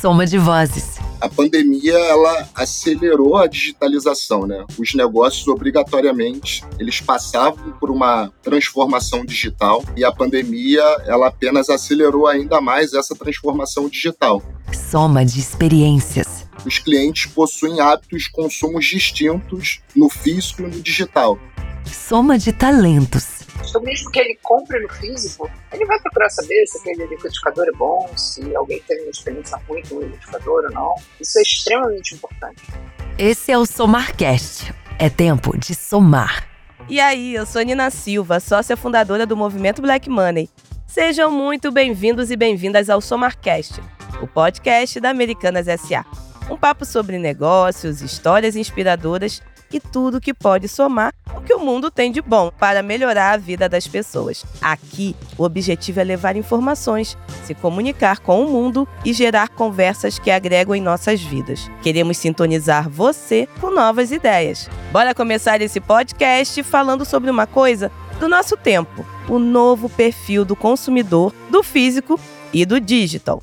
Soma de vozes. A pandemia ela acelerou a digitalização, né? Os negócios obrigatoriamente eles passavam por uma transformação digital e a pandemia ela apenas acelerou ainda mais essa transformação digital. Soma de experiências. Os clientes possuem hábitos e consumos distintos no físico e no digital. Soma de talentos então, mesmo que ele compre no físico, ele vai procurar saber se aquele liquidificador é bom, se alguém teve uma experiência ruim com o liquidificador ou não. Isso é extremamente importante. Esse é o Somarcast. É tempo de somar. E aí, eu sou Nina Silva, sócia fundadora do movimento Black Money. Sejam muito bem-vindos e bem-vindas ao Somarcast, o podcast da Americanas SA. Um papo sobre negócios, histórias inspiradoras e tudo que pode somar o que o mundo tem de bom para melhorar a vida das pessoas. Aqui, o objetivo é levar informações, se comunicar com o mundo e gerar conversas que agregam em nossas vidas. Queremos sintonizar você com novas ideias. Bora começar esse podcast falando sobre uma coisa do nosso tempo: o novo perfil do consumidor, do físico e do digital.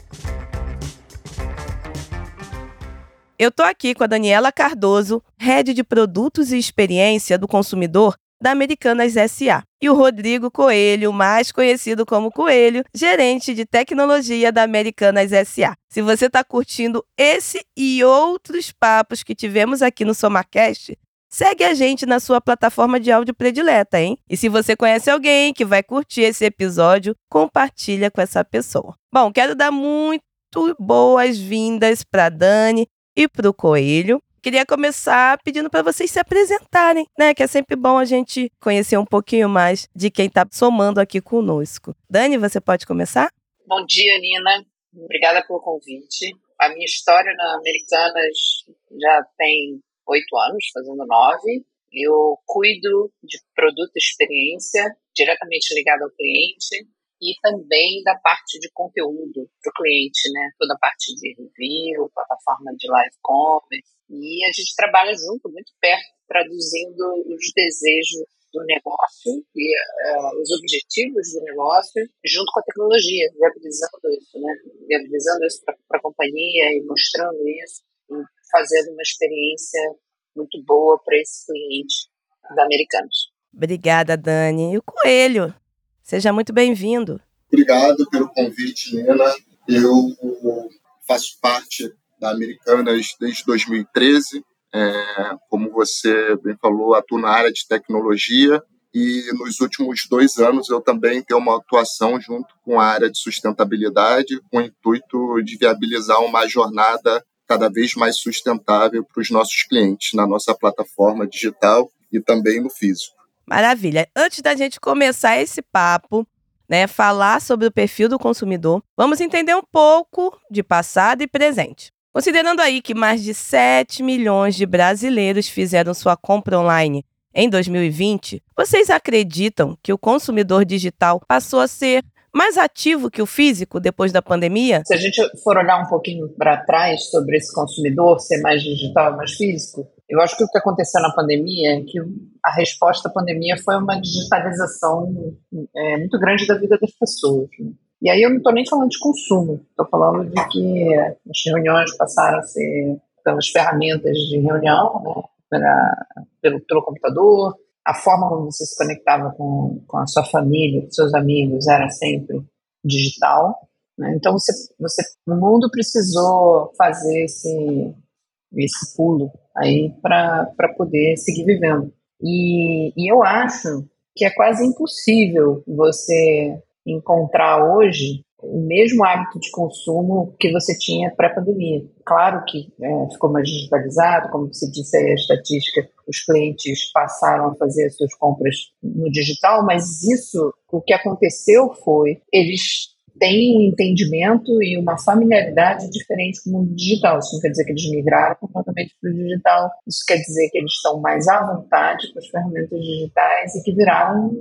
Eu tô aqui com a Daniela Cardoso, head de produtos e experiência do consumidor da Americanas SA, e o Rodrigo Coelho, mais conhecido como Coelho, gerente de tecnologia da Americanas SA. Se você está curtindo esse e outros papos que tivemos aqui no Somacast, segue a gente na sua plataforma de áudio predileta, hein? E se você conhece alguém que vai curtir esse episódio, compartilha com essa pessoa. Bom, quero dar muito boas-vindas para Dani, e para o Coelho. Queria começar pedindo para vocês se apresentarem, né? Que é sempre bom a gente conhecer um pouquinho mais de quem está somando aqui conosco. Dani, você pode começar? Bom dia, Nina. Obrigada pelo convite. A minha história na Americanas já tem oito anos, fazendo nove. Eu cuido de produto e experiência diretamente ligado ao cliente e também da parte de conteúdo para o cliente, né? Toda a parte de review, plataforma de live commerce. E a gente trabalha junto, muito perto, traduzindo os desejos do negócio e uh, os objetivos do negócio junto com a tecnologia, viabilizando isso, né? Viabilizando isso para a companhia e mostrando isso e fazendo uma experiência muito boa para esse cliente da Americanos. Obrigada, Dani. E o Coelho? Seja muito bem-vindo. Obrigado pelo convite, Nina. Eu faço parte da Americanas desde 2013. É, como você bem falou, atuo na área de tecnologia e nos últimos dois anos eu também tenho uma atuação junto com a área de sustentabilidade, com o intuito de viabilizar uma jornada cada vez mais sustentável para os nossos clientes na nossa plataforma digital e também no físico. Maravilha. Antes da gente começar esse papo, né, falar sobre o perfil do consumidor, vamos entender um pouco de passado e presente. Considerando aí que mais de 7 milhões de brasileiros fizeram sua compra online em 2020, vocês acreditam que o consumidor digital passou a ser mais ativo que o físico depois da pandemia? Se a gente for olhar um pouquinho para trás sobre esse consumidor ser mais digital, mais físico, eu acho que o que aconteceu na pandemia é que a resposta à pandemia foi uma digitalização é, muito grande da vida das pessoas. Né? E aí eu não estou nem falando de consumo, estou falando de que as reuniões passaram a ser pelas ferramentas de reunião, né, pela, pelo, pelo computador, a forma como você se conectava com, com a sua família, com seus amigos, era sempre digital. Né? Então você, você, o mundo precisou fazer esse, esse pulo aí para poder seguir vivendo. E, e eu acho que é quase impossível você encontrar hoje o mesmo hábito de consumo que você tinha pré-pandemia. Claro que é, ficou mais digitalizado, como você disse aí a estatística, os clientes passaram a fazer as suas compras no digital, mas isso, o que aconteceu foi, eles têm um entendimento e uma familiaridade diferente com o mundo digital. Isso não quer dizer que eles migraram completamente para o digital, isso quer dizer que eles estão mais à vontade com as ferramentas digitais e que viraram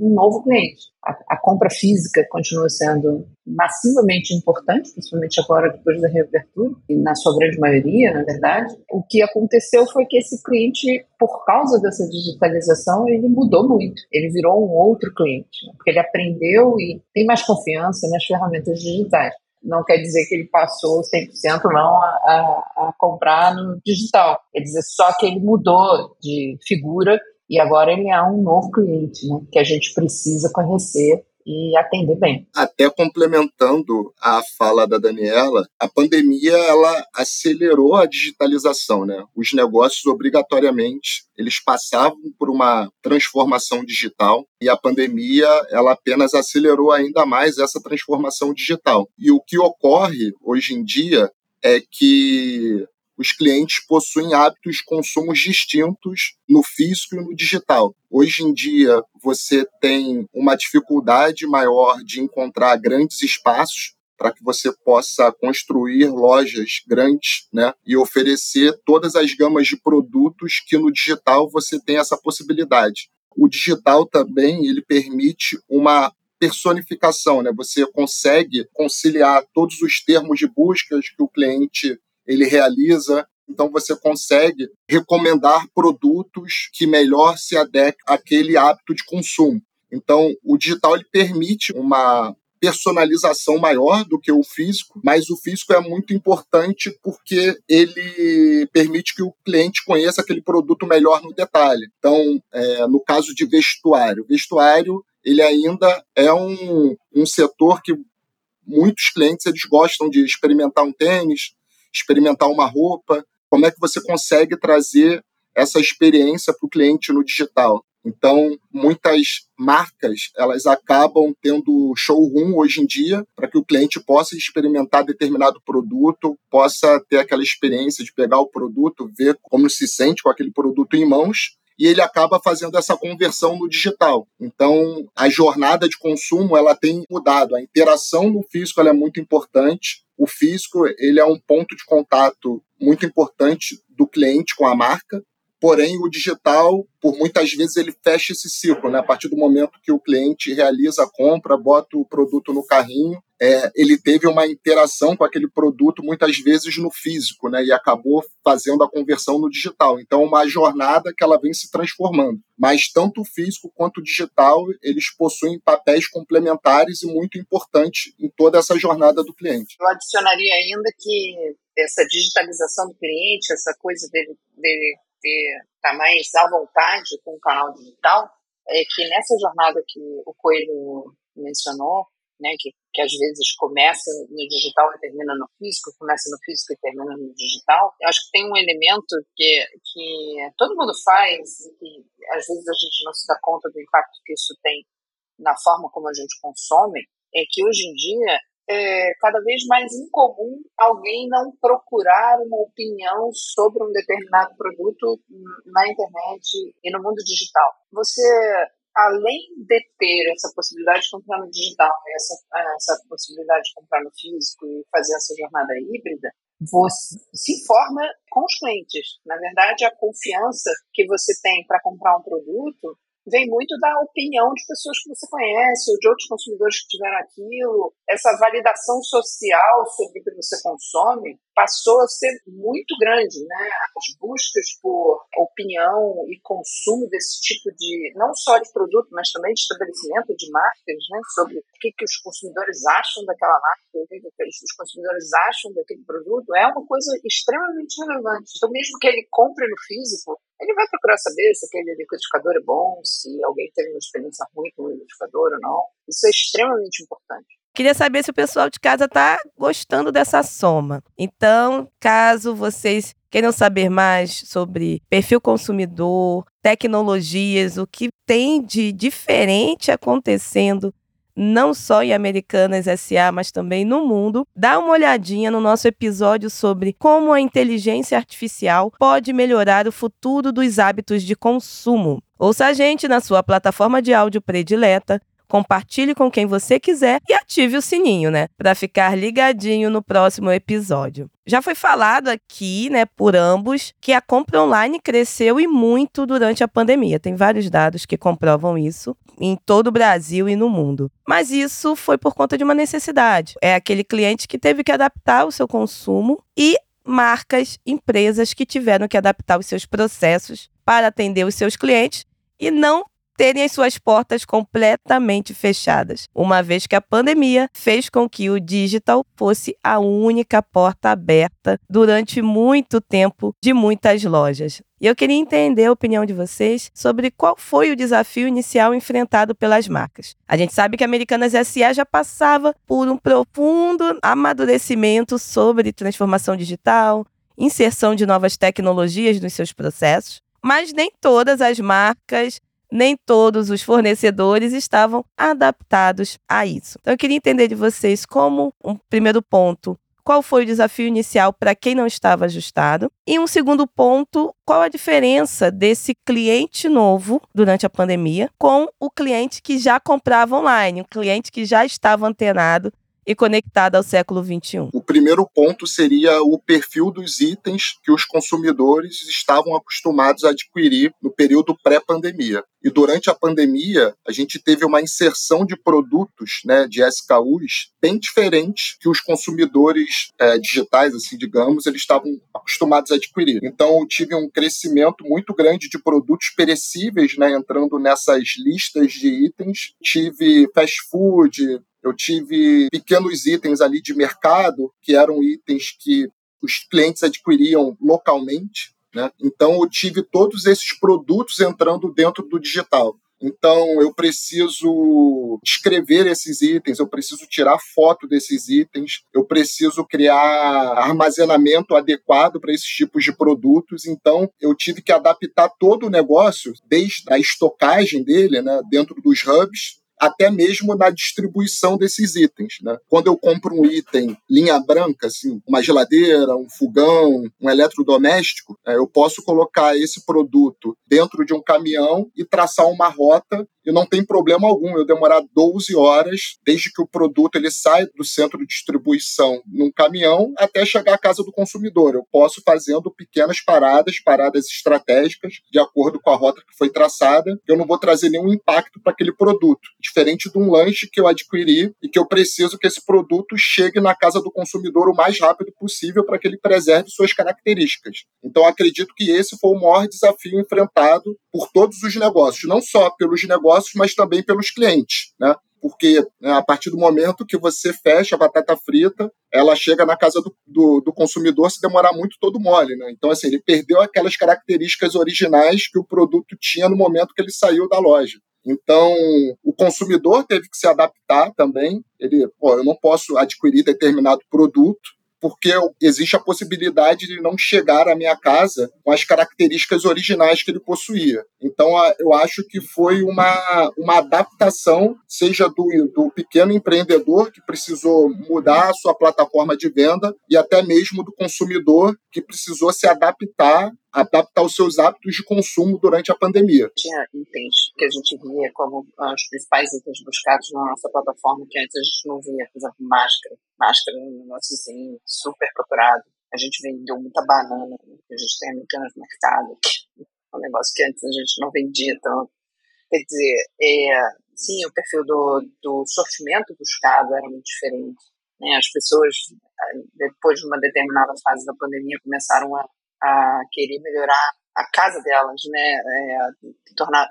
um novo cliente. A, a, compra física continua sendo massivamente importante, principalmente agora depois da reabertura, e na sua grande maioria, na verdade. O que aconteceu foi que esse cliente, por causa dessa digitalização, ele mudou muito. Ele virou um outro cliente, né? porque ele aprendeu e tem mais confiança nas ferramentas digitais. não quer dizer que ele passou 100% não a, a, a comprar no digital. Quer dizer só que ele mudou de figura e agora ele é um novo cliente, né, que a gente precisa conhecer e atender bem. Até complementando a fala da Daniela, a pandemia ela acelerou a digitalização, né? Os negócios obrigatoriamente eles passavam por uma transformação digital e a pandemia ela apenas acelerou ainda mais essa transformação digital. E o que ocorre hoje em dia é que os clientes possuem hábitos de consumos distintos no físico e no digital. Hoje em dia, você tem uma dificuldade maior de encontrar grandes espaços para que você possa construir lojas grandes né, e oferecer todas as gamas de produtos que no digital você tem essa possibilidade. O digital também ele permite uma personificação, né? Você consegue conciliar todos os termos de buscas que o cliente ele realiza. Então você consegue recomendar produtos que melhor se adequem àquele hábito de consumo. Então o digital ele permite uma personalização maior do que o físico, mas o físico é muito importante porque ele permite que o cliente conheça aquele produto melhor no detalhe. Então, é, no caso de vestuário, vestuário ele ainda é um, um setor que muitos clientes eles gostam de experimentar um tênis, experimentar uma roupa, como é que você consegue trazer essa experiência para o cliente no digital. Então, muitas marcas elas acabam tendo showroom hoje em dia para que o cliente possa experimentar determinado produto, possa ter aquela experiência de pegar o produto, ver como se sente com aquele produto em mãos e ele acaba fazendo essa conversão no digital. Então, a jornada de consumo ela tem mudado. A interação no físico é muito importante. O físico ele é um ponto de contato muito importante do cliente com a marca. Porém, o digital, por muitas vezes, ele fecha esse ciclo. Né? A partir do momento que o cliente realiza a compra, bota o produto no carrinho, é, ele teve uma interação com aquele produto, muitas vezes no físico, né? e acabou fazendo a conversão no digital. Então, é uma jornada que ela vem se transformando. Mas tanto o físico quanto o digital, eles possuem papéis complementares e muito importantes em toda essa jornada do cliente. Eu adicionaria ainda que essa digitalização do cliente, essa coisa dele, dele estar tá mais à vontade com o canal digital, é que nessa jornada que o Coelho mencionou, né, que, que às vezes começa no digital e termina no físico, começa no físico e termina no digital, eu acho que tem um elemento que, que todo mundo faz e que às vezes a gente não se dá conta do impacto que isso tem na forma como a gente consome, é que hoje em dia é cada vez mais incomum alguém não procurar uma opinião sobre um determinado produto na internet e no mundo digital. Você, além de ter essa possibilidade de comprar no digital, essa, essa possibilidade de comprar no físico e fazer essa jornada híbrida, você se informa com os clientes. Na verdade, a confiança que você tem para comprar um produto vem muito da opinião de pessoas que você conhece ou de outros consumidores que tiveram aquilo. Essa validação social sobre o que você consome passou a ser muito grande, né? As buscas por opinião e consumo desse tipo de, não só de produto, mas também de estabelecimento de marcas, né? Sobre o que, que os consumidores acham daquela marca, o que, que os consumidores acham daquele produto, é uma coisa extremamente relevante. Então, mesmo que ele compre no físico, ele vai procurar saber se aquele liquidificador é bom, se alguém teve uma experiência ruim com o liquidificador ou não. Isso é extremamente importante. Queria saber se o pessoal de casa está gostando dessa soma. Então, caso vocês queiram saber mais sobre perfil consumidor, tecnologias, o que tem de diferente acontecendo não só em Americanas SA, mas também no mundo, dá uma olhadinha no nosso episódio sobre como a inteligência artificial pode melhorar o futuro dos hábitos de consumo. Ouça a gente na sua plataforma de áudio predileta, compartilhe com quem você quiser e ative o sininho, né, para ficar ligadinho no próximo episódio. Já foi falado aqui, né, por ambos, que a compra online cresceu e muito durante a pandemia. Tem vários dados que comprovam isso em todo o Brasil e no mundo. Mas isso foi por conta de uma necessidade. É aquele cliente que teve que adaptar o seu consumo e marcas, empresas que tiveram que adaptar os seus processos para atender os seus clientes e não terem as suas portas completamente fechadas, uma vez que a pandemia fez com que o digital fosse a única porta aberta durante muito tempo de muitas lojas. E eu queria entender a opinião de vocês sobre qual foi o desafio inicial enfrentado pelas marcas. A gente sabe que a Americanas SA já passava por um profundo amadurecimento sobre transformação digital, inserção de novas tecnologias nos seus processos, mas nem todas as marcas, nem todos os fornecedores estavam adaptados a isso. Então eu queria entender de vocês como um primeiro ponto, qual foi o desafio inicial para quem não estava ajustado? E um segundo ponto, qual a diferença desse cliente novo durante a pandemia com o cliente que já comprava online, um cliente que já estava antenado e conectada ao século XXI? O primeiro ponto seria o perfil dos itens que os consumidores estavam acostumados a adquirir no período pré-pandemia. E durante a pandemia, a gente teve uma inserção de produtos, né, de SKUs, bem diferentes que os consumidores é, digitais, assim, digamos, eles estavam acostumados a adquirir. Então, eu tive um crescimento muito grande de produtos perecíveis, né, entrando nessas listas de itens. Tive fast food, eu tive pequenos itens ali de mercado, que eram itens que os clientes adquiriam localmente. Né? Então, eu tive todos esses produtos entrando dentro do digital. Então, eu preciso escrever esses itens, eu preciso tirar foto desses itens, eu preciso criar armazenamento adequado para esses tipos de produtos. Então, eu tive que adaptar todo o negócio, desde a estocagem dele, né, dentro dos hubs, até mesmo na distribuição desses itens. Né? Quando eu compro um item linha branca, assim, uma geladeira, um fogão, um eletrodoméstico, é, eu posso colocar esse produto dentro de um caminhão e traçar uma rota e não tem problema algum eu demorar 12 horas desde que o produto ele sai do centro de distribuição num caminhão até chegar à casa do consumidor. Eu posso fazendo pequenas paradas, paradas estratégicas, de acordo com a rota que foi traçada. Eu não vou trazer nenhum impacto para aquele produto diferente de um lanche que eu adquiri e que eu preciso que esse produto chegue na casa do consumidor o mais rápido possível para que ele preserve suas características. Então, acredito que esse foi o maior desafio enfrentado por todos os negócios, não só pelos negócios, mas também pelos clientes, né? porque né, a partir do momento que você fecha a batata frita, ela chega na casa do, do, do, consumidor se demorar muito todo mole. Né? Então, assim, ele perdeu aquelas características originais que o produto tinha no momento que ele saiu da loja. Então, o consumidor teve que se adaptar também. Ele, pô, eu não posso adquirir determinado produto porque existe a possibilidade de não chegar à minha casa com as características originais que ele possuía. Então, eu acho que foi uma, uma adaptação, seja do, do pequeno empreendedor que precisou mudar a sua plataforma de venda e até mesmo do consumidor que precisou se adaptar adaptar os seus hábitos de consumo durante a pandemia. Tinha itens que a gente via como os principais itens buscados na nossa plataforma que antes a gente não via, por exemplo, máscara. Máscara um negócio assim, super procurado. A gente vendeu muita banana, a gente tem americanas no mercado, é um negócio que antes a gente não vendia tanto. Quer dizer, é, sim, o perfil do, do sofrimento buscado era muito diferente. Né? As pessoas, depois de uma determinada fase da pandemia, começaram a a querer melhorar a casa delas, né? É, tornar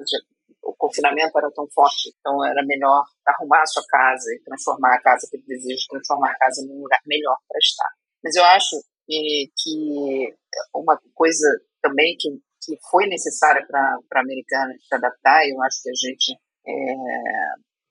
o confinamento era tão forte, então era melhor arrumar a sua casa e transformar a casa que deseja, transformar a casa num lugar melhor para estar. Mas eu acho que uma coisa também que, que foi necessária para a americana se adaptar, eu acho que a gente é,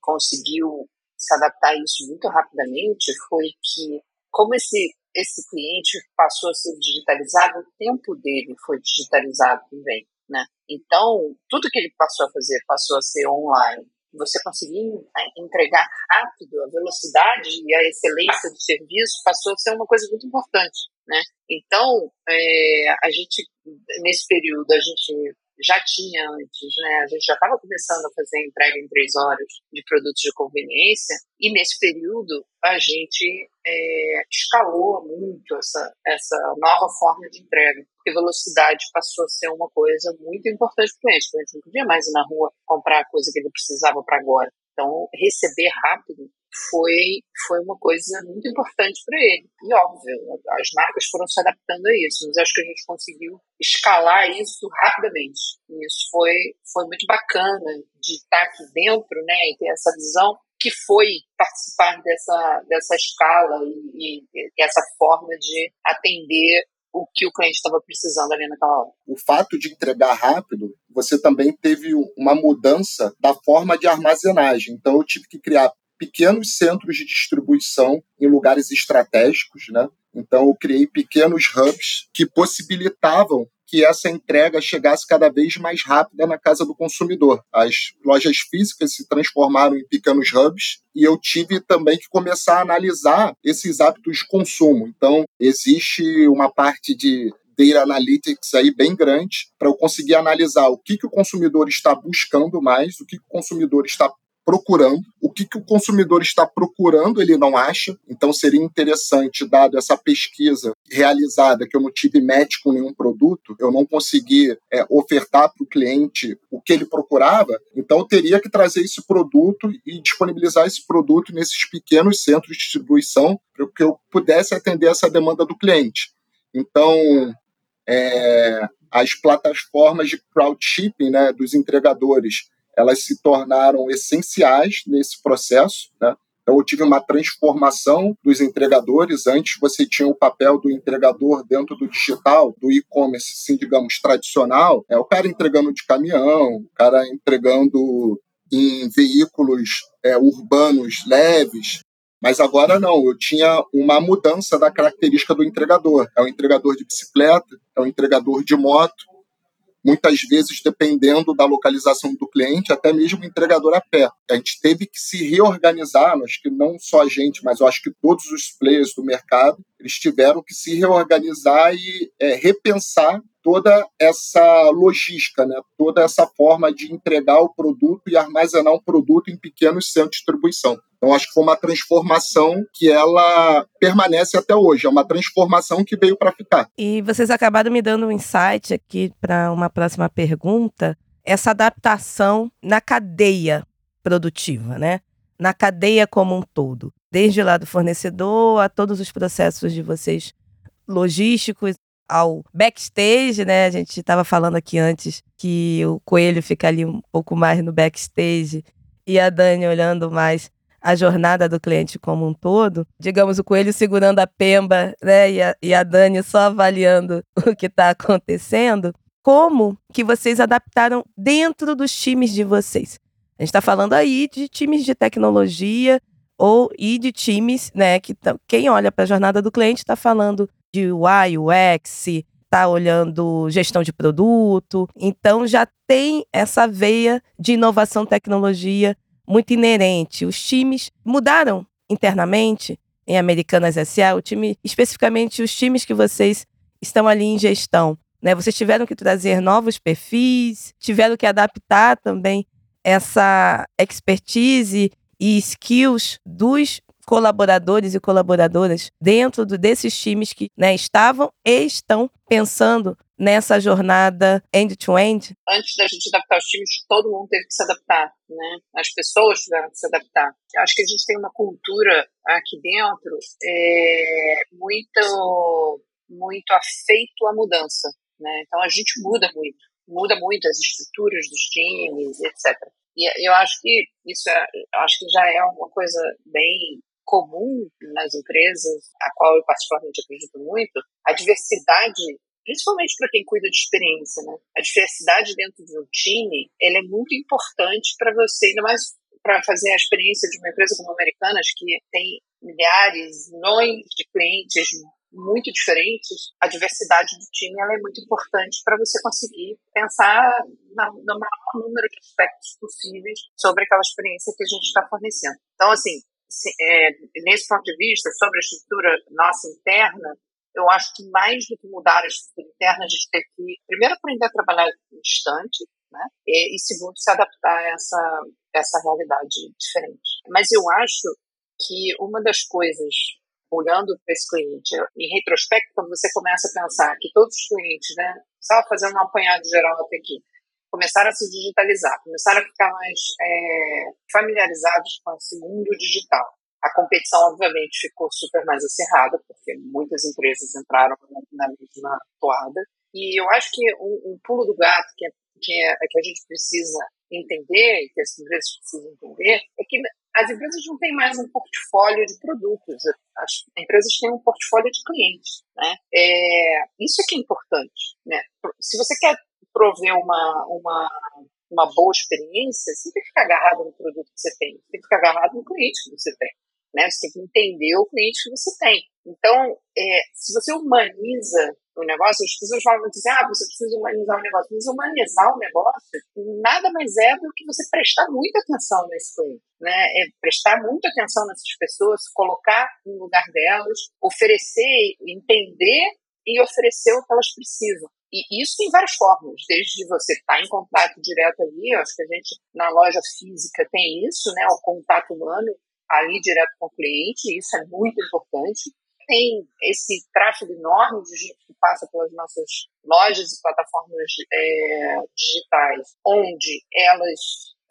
conseguiu se adaptar a isso muito rapidamente, foi que como esse esse cliente passou a ser digitalizado, o tempo dele foi digitalizado também, né? Então, tudo que ele passou a fazer passou a ser online. Você conseguir entregar rápido, a velocidade e a excelência do serviço passou a ser uma coisa muito importante, né? Então, é, a gente, nesse período, a gente já tinha antes, né? A gente já estava começando a fazer entrega em três horas de produtos de conveniência e nesse período a gente é, escalou muito essa, essa nova forma de entrega, porque velocidade passou a ser uma coisa muito importante para o cliente. O cliente não podia mais ir na rua comprar a coisa que ele precisava para agora. Então, receber rápido foi, foi uma coisa muito importante para ele. E óbvio, as marcas foram se adaptando a isso, mas acho que a gente conseguiu escalar isso rapidamente. E isso foi, foi muito bacana de estar aqui dentro né, e ter essa visão que foi participar dessa, dessa escala e, e essa forma de atender o que o cliente estava precisando ali naquela hora. O fato de entregar rápido, você também teve uma mudança da forma de armazenagem. Então, eu tive que criar pequenos centros de distribuição em lugares estratégicos, né? Então, eu criei pequenos hubs que possibilitavam que essa entrega chegasse cada vez mais rápida na casa do consumidor. As lojas físicas se transformaram em pequenos hubs e eu tive também que começar a analisar esses hábitos de consumo. Então, existe uma parte de data analytics aí bem grande para eu conseguir analisar o que, que o consumidor está buscando mais, o que, que o consumidor está procurando, o que, que o consumidor está procurando ele não acha. Então seria interessante, dado essa pesquisa realizada, que eu não tive match com nenhum produto, eu não consegui é, ofertar para o cliente o que ele procurava, então eu teria que trazer esse produto e disponibilizar esse produto nesses pequenos centros de distribuição para que eu pudesse atender essa demanda do cliente. Então, é, as plataformas de crowdshipping né, dos entregadores elas se tornaram essenciais nesse processo, né? Então, eu tive uma transformação dos entregadores. Antes, você tinha o papel do entregador dentro do digital, do e-commerce, assim, digamos, tradicional. É o cara entregando de caminhão, o cara entregando em veículos é, urbanos leves. Mas agora não, eu tinha uma mudança da característica do entregador. É o entregador de bicicleta, é o entregador de moto, muitas vezes dependendo da localização do cliente, até mesmo entregador a pé. A gente teve que se reorganizar, acho que não só a gente, mas eu acho que todos os players do mercado, eles tiveram que se reorganizar e é, repensar toda essa logística, né? toda essa forma de entregar o produto e armazenar um produto em pequenos centros de distribuição. Então, acho que foi uma transformação que ela permanece até hoje. É uma transformação que veio para ficar. E vocês acabaram me dando um insight aqui para uma próxima pergunta. Essa adaptação na cadeia produtiva, né? Na cadeia como um todo. Desde lá do fornecedor a todos os processos de vocês logísticos, ao backstage, né? A gente estava falando aqui antes que o Coelho fica ali um pouco mais no backstage e a Dani olhando mais a jornada do cliente como um todo. Digamos, o Coelho segurando a pemba, né? E a, e a Dani só avaliando o que está acontecendo. Como que vocês adaptaram dentro dos times de vocês? A gente está falando aí de times de tecnologia ou e de times, né? Que quem olha para a jornada do cliente está falando de UI, UX, está olhando gestão de produto. Então já tem essa veia de inovação tecnologia muito inerente. Os times mudaram internamente em Americanas SA, o time, especificamente os times que vocês estão ali em gestão. Né? Vocês tiveram que trazer novos perfis, tiveram que adaptar também essa expertise e skills dos colaboradores e colaboradoras dentro do, desses times que né, estavam e estão pensando nessa jornada end-to-end? Antes da gente adaptar os times, todo mundo teve que se adaptar, né? As pessoas tiveram que se adaptar. Acho que a gente tem uma cultura aqui dentro é, muito, muito afeito à mudança, né? Então a gente muda muito, muda muito as estruturas dos times, etc. E eu acho que isso é, acho que já é uma coisa bem comum nas empresas, a qual eu particularmente acredito muito, a diversidade, principalmente para quem cuida de experiência, né? A diversidade dentro de um time, ela é muito importante para você, ainda mais para fazer a experiência de uma empresa como a Americanas, que tem milhares, milhões de clientes muito diferentes, a diversidade do time ela é muito importante para você conseguir pensar no maior número de aspectos possíveis sobre aquela experiência que a gente está fornecendo. Então, assim, é, nesse ponto de vista, sobre a estrutura nossa interna, eu acho que mais do que mudar a estrutura interna, a gente tem que, primeiro, aprender a trabalhar distante, né? E, e segundo, se adaptar a essa, essa realidade diferente. Mas eu acho que uma das coisas, olhando para esse cliente, em retrospecto, quando você começa a pensar que todos os clientes, né, só fazendo um apanhado geral até aqui, começaram a se digitalizar, começaram a ficar mais é, familiarizados com esse mundo digital. A competição, obviamente, ficou super mais acirrada, porque muitas empresas entraram na mesma toada. E eu acho que um, um pulo do gato que, é, que, é, que a gente precisa entender, e que as empresas precisam entender, é que as empresas não têm mais um portfólio de produtos, as empresas têm um portfólio de clientes. Né? É, isso é que é importante. Né? Se você quer prover uma, uma, uma boa experiência, você tem que ficar agarrado no produto que você tem, você tem que ficar agarrado no cliente que você tem. Né? Você tem que entender o cliente que você tem. Então, é, se você humaniza o negócio, as pessoas falam assim, ah, você precisa humanizar o negócio. Mas humanizar o negócio nada mais é do que você prestar muita atenção nesse cliente, né? É prestar muita atenção nessas pessoas, colocar no lugar delas, oferecer, entender e oferecer o que elas precisam. E isso tem várias formas, desde você estar tá em contato direto ali, acho que a gente na loja física tem isso, né, o contato humano ali direto com o cliente, isso é muito importante tem esse tráfego enorme de gente que passa pelas nossas lojas e plataformas é, digitais, onde elas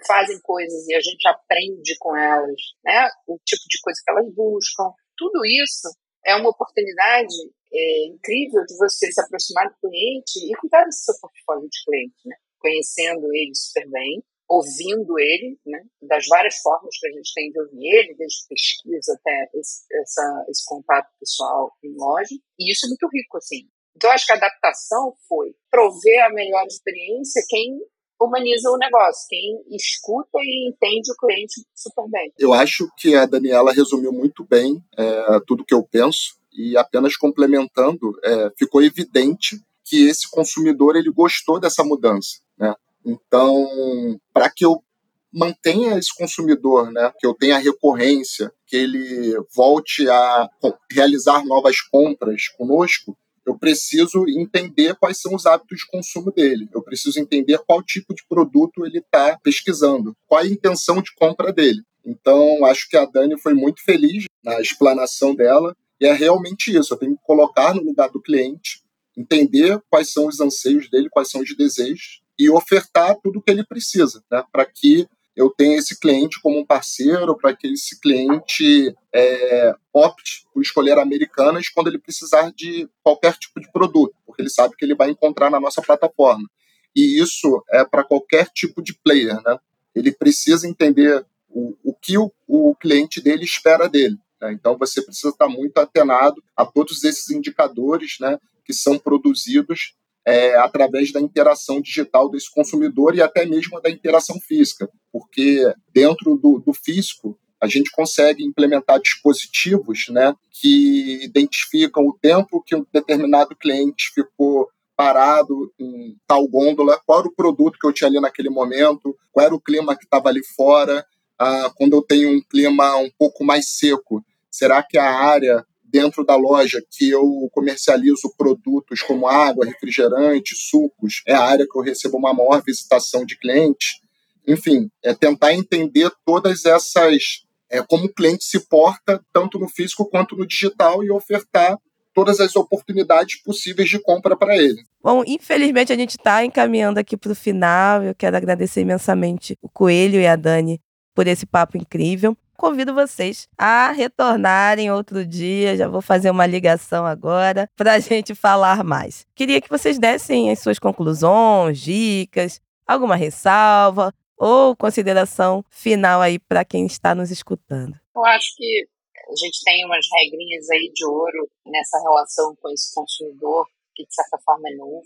fazem coisas e a gente aprende com elas, né? O tipo de coisa que elas buscam. Tudo isso é uma oportunidade é, incrível de você se aproximar do cliente e cuidar do seu portfólio de cliente, né? Conhecendo ele super bem ouvindo ele, né, das várias formas que a gente tem de ouvir ele, desde pesquisa até esse, essa, esse contato pessoal em loja, e isso é muito rico, assim. Então, acho que a adaptação foi prover a melhor experiência quem humaniza o negócio, quem escuta e entende o cliente super bem. Eu acho que a Daniela resumiu muito bem é, tudo que eu penso, e apenas complementando, é, ficou evidente que esse consumidor ele gostou dessa mudança, né? Então, para que eu mantenha esse consumidor, né, que eu tenha recorrência, que ele volte a realizar novas compras conosco, eu preciso entender quais são os hábitos de consumo dele. Eu preciso entender qual tipo de produto ele está pesquisando, qual a intenção de compra dele. Então, acho que a Dani foi muito feliz na explanação dela, e é realmente isso. Eu tenho que colocar no lugar do cliente, entender quais são os anseios dele, quais são os desejos, e ofertar tudo o que ele precisa, né, para que eu tenha esse cliente como um parceiro, para que esse cliente é, opte por escolher Americanas quando ele precisar de qualquer tipo de produto, porque ele sabe que ele vai encontrar na nossa plataforma. E isso é para qualquer tipo de player, né? Ele precisa entender o, o que o, o cliente dele espera dele. Né? Então você precisa estar muito atenado a todos esses indicadores, né, que são produzidos é, através da interação digital desse consumidor e até mesmo da interação física, porque dentro do, do físico a gente consegue implementar dispositivos né, que identificam o tempo que um determinado cliente ficou parado em tal gôndola, qual era o produto que eu tinha ali naquele momento, qual era o clima que estava ali fora. Ah, quando eu tenho um clima um pouco mais seco, será que a área dentro da loja que eu comercializo produtos como água, refrigerante, sucos, é a área que eu recebo uma maior visitação de clientes. Enfim, é tentar entender todas essas, é, como o cliente se porta, tanto no físico quanto no digital, e ofertar todas as oportunidades possíveis de compra para ele. Bom, infelizmente a gente está encaminhando aqui para o final. Eu quero agradecer imensamente o Coelho e a Dani por esse papo incrível convido vocês a retornarem outro dia. Já vou fazer uma ligação agora para a gente falar mais. Queria que vocês dessem as suas conclusões, dicas, alguma ressalva ou consideração final aí para quem está nos escutando. Eu acho que a gente tem umas regrinhas aí de ouro nessa relação com esse consumidor que de certa forma é novo,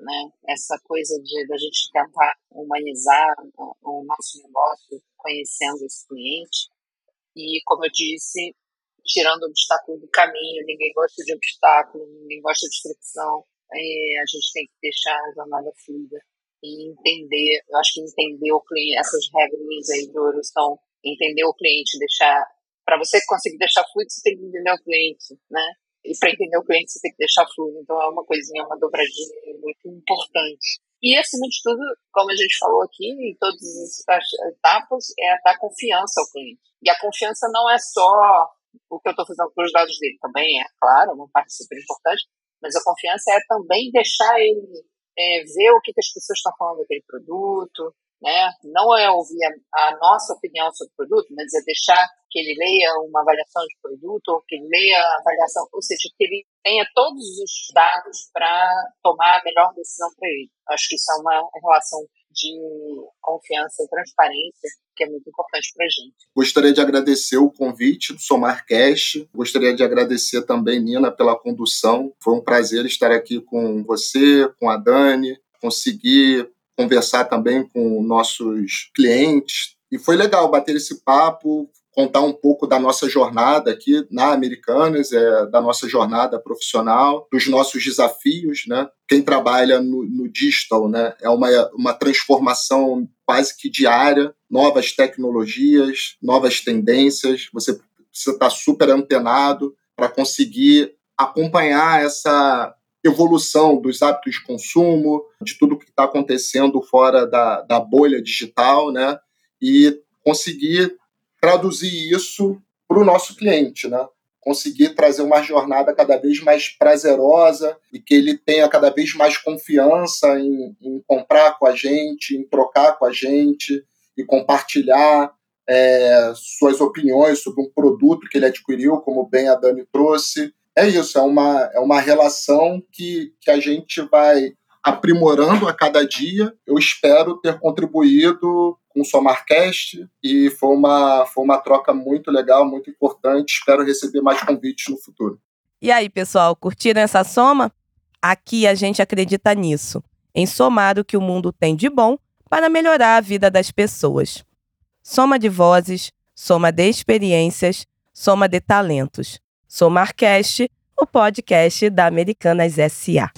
né? Essa coisa de da gente tentar humanizar o nosso negócio conhecendo esse cliente e, como eu disse, tirando o obstáculo do caminho, ninguém gosta de obstáculo, ninguém gosta de fricção, é, a gente tem que deixar a jornada fluida e entender, eu acho que entender o cliente, essas regras aí do ouro são entender o cliente, deixar, para você conseguir deixar fluido, você tem que entender o cliente, né? E para entender o cliente, você tem que deixar fluido. Então é uma coisinha, uma dobradinha muito importante. E, acima de tudo, como a gente falou aqui, em todas as etapas, é dar confiança ao cliente. E a confiança não é só o que eu estou fazendo com os dados dele, também é, claro, uma parte super importante, mas a confiança é também deixar ele é, ver o que, que as pessoas estão falando daquele produto, né? Não é ouvir a, a nossa opinião sobre o produto, mas é deixar que ele leia uma avaliação de produto, ou que ele leia a avaliação, ou seja, que ele tenha todos os dados para tomar a melhor decisão para ele. Acho que isso é uma relação de confiança e transparência que é muito importante para a gente. Gostaria de agradecer o convite do Somarcast, gostaria de agradecer também, Nina, pela condução. Foi um prazer estar aqui com você, com a Dani, conseguir conversar também com nossos clientes. E foi legal bater esse papo, contar um pouco da nossa jornada aqui na Americanas, é, da nossa jornada profissional, dos nossos desafios, né? Quem trabalha no, no digital, né, é uma, uma transformação quase que diária, novas tecnologias, novas tendências, você precisa estar super antenado para conseguir acompanhar essa evolução dos hábitos de consumo, de tudo que está acontecendo fora da, da bolha digital, né? E conseguir traduzir isso para o nosso cliente, né? Conseguir trazer uma jornada cada vez mais prazerosa e que ele tenha cada vez mais confiança em, em comprar com a gente, em trocar com a gente e compartilhar é, suas opiniões sobre um produto que ele adquiriu, como bem a Dani trouxe. É isso, é uma, é uma relação que, que a gente vai aprimorando a cada dia. Eu espero ter contribuído com o Somarcast e foi uma, foi uma troca muito legal, muito importante. Espero receber mais convites no futuro. E aí, pessoal, curtiram essa soma? Aqui a gente acredita nisso, em somar o que o mundo tem de bom para melhorar a vida das pessoas. Soma de vozes, soma de experiências, soma de talentos. Somarcast, o podcast da Americanas SA.